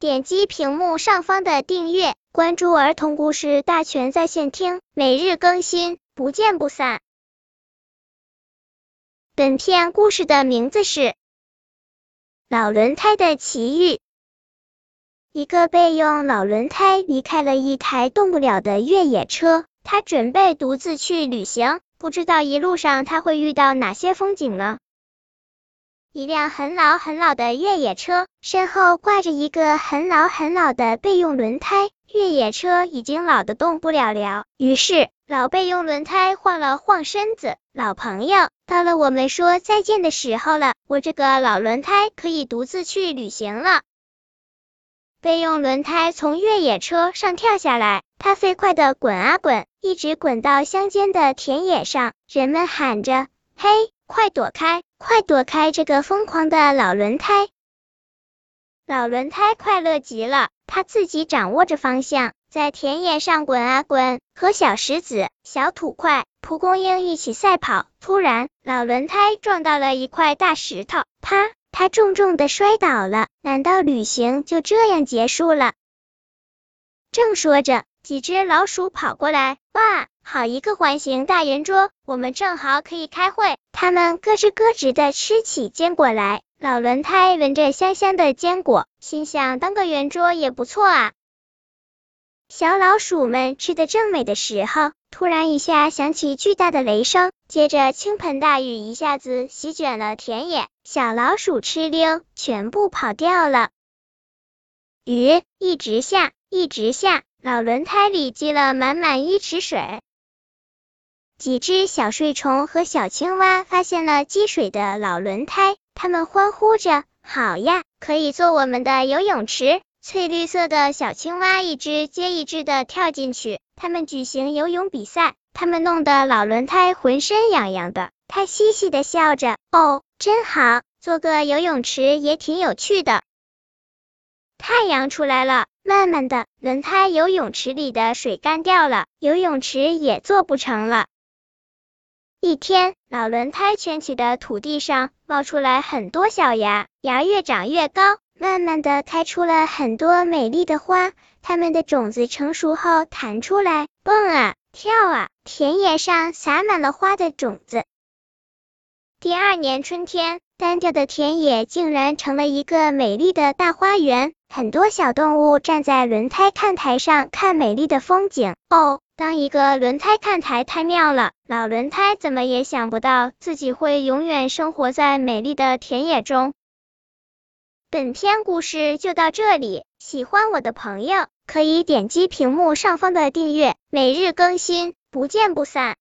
点击屏幕上方的订阅，关注儿童故事大全在线听，每日更新，不见不散。本片故事的名字是《老轮胎的奇遇》。一个备用老轮胎离开了一台动不了的越野车，他准备独自去旅行，不知道一路上他会遇到哪些风景呢？一辆很老很老的越野车，身后挂着一个很老很老的备用轮胎，越野车已经老得动不了了。于是，老备用轮胎晃了晃身子，老朋友，到了我们说再见的时候了，我这个老轮胎可以独自去旅行了。备用轮胎从越野车上跳下来，它飞快的滚啊滚，一直滚到乡间的田野上，人们喊着：“嘿！”快躲开！快躲开这个疯狂的老轮胎！老轮胎快乐极了，他自己掌握着方向，在田野上滚啊滚，和小石子、小土块、蒲公英一起赛跑。突然，老轮胎撞到了一块大石头，啪！他重重的摔倒了。难道旅行就这样结束了？正说着，几只老鼠跑过来，哇！好一个环形大圆桌，我们正好可以开会。他们咯吱咯吱的吃起坚果来。老轮胎闻着香香的坚果，心想当个圆桌也不错啊。小老鼠们吃的正美的时候，突然一下响起巨大的雷声，接着倾盆大雨一下子席卷了田野，小老鼠哧溜，全部跑掉了。雨一直下，一直下，老轮胎里积了满满一池水。几只小睡虫和小青蛙发现了积水的老轮胎，它们欢呼着：“好呀，可以做我们的游泳池！”翠绿色的小青蛙一只接一只的跳进去，它们举行游泳比赛，它们弄得老轮胎浑身痒痒的。它嘻嘻的笑着：“哦，真好，做个游泳池也挺有趣的。”太阳出来了，慢慢的，轮胎游泳池里的水干掉了，游泳池也做不成了。一天，老轮胎圈起的土地上冒出来很多小芽，芽越长越高，慢慢的开出了很多美丽的花。它们的种子成熟后弹出来，蹦啊跳啊，田野上洒满了花的种子。第二年春天，单调的田野竟然成了一个美丽的大花园，很多小动物站在轮胎看台上看美丽的风景。哦。当一个轮胎看台太妙了，老轮胎怎么也想不到自己会永远生活在美丽的田野中。本篇故事就到这里，喜欢我的朋友可以点击屏幕上方的订阅，每日更新，不见不散。